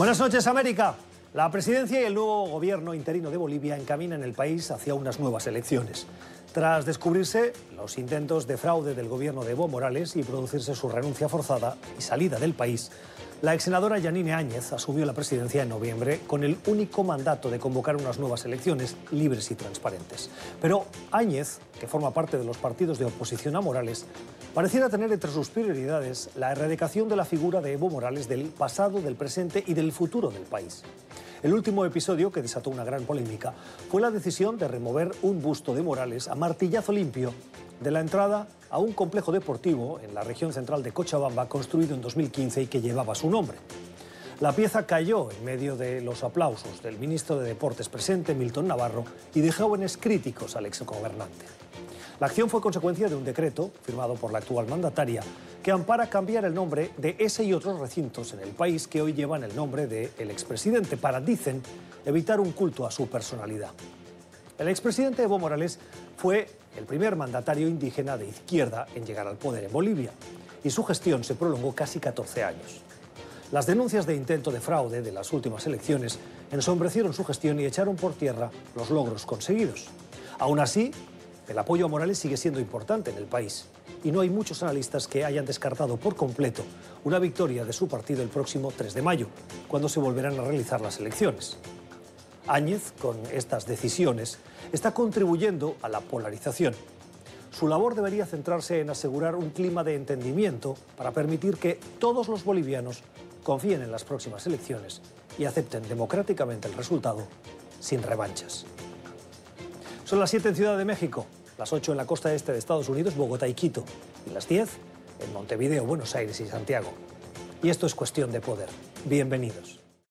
Buenas noches, América. La presidencia y el nuevo gobierno interino de Bolivia encaminan el país hacia unas nuevas elecciones. Tras descubrirse los intentos de fraude del gobierno de Evo Morales y producirse su renuncia forzada y salida del país, la ex senadora Yanine Áñez asumió la presidencia en noviembre con el único mandato de convocar unas nuevas elecciones libres y transparentes. Pero Áñez, que forma parte de los partidos de oposición a Morales, pareciera tener entre sus prioridades la erradicación de la figura de Evo Morales del pasado, del presente y del futuro del país. El último episodio, que desató una gran polémica, fue la decisión de remover un busto de Morales a martillazo limpio de la entrada a un complejo deportivo en la región central de Cochabamba construido en 2015 y que llevaba su nombre. La pieza cayó en medio de los aplausos del ministro de Deportes presente, Milton Navarro, y de jóvenes críticos al exgobernante. La acción fue consecuencia de un decreto firmado por la actual mandataria que ampara cambiar el nombre de ese y otros recintos en el país que hoy llevan el nombre del expresidente para, dicen, evitar un culto a su personalidad. El expresidente Evo Morales fue el primer mandatario indígena de izquierda en llegar al poder en Bolivia y su gestión se prolongó casi 14 años. Las denuncias de intento de fraude de las últimas elecciones ensombrecieron su gestión y echaron por tierra los logros conseguidos. Aún así, el apoyo a Morales sigue siendo importante en el país y no hay muchos analistas que hayan descartado por completo una victoria de su partido el próximo 3 de mayo, cuando se volverán a realizar las elecciones. Áñez, con estas decisiones, está contribuyendo a la polarización. Su labor debería centrarse en asegurar un clima de entendimiento para permitir que todos los bolivianos confíen en las próximas elecciones y acepten democráticamente el resultado sin revanchas. Son las 7 en Ciudad de México, las 8 en la costa este de Estados Unidos, Bogotá y Quito, y las 10 en Montevideo, Buenos Aires y Santiago. Y esto es cuestión de poder. Bienvenidos.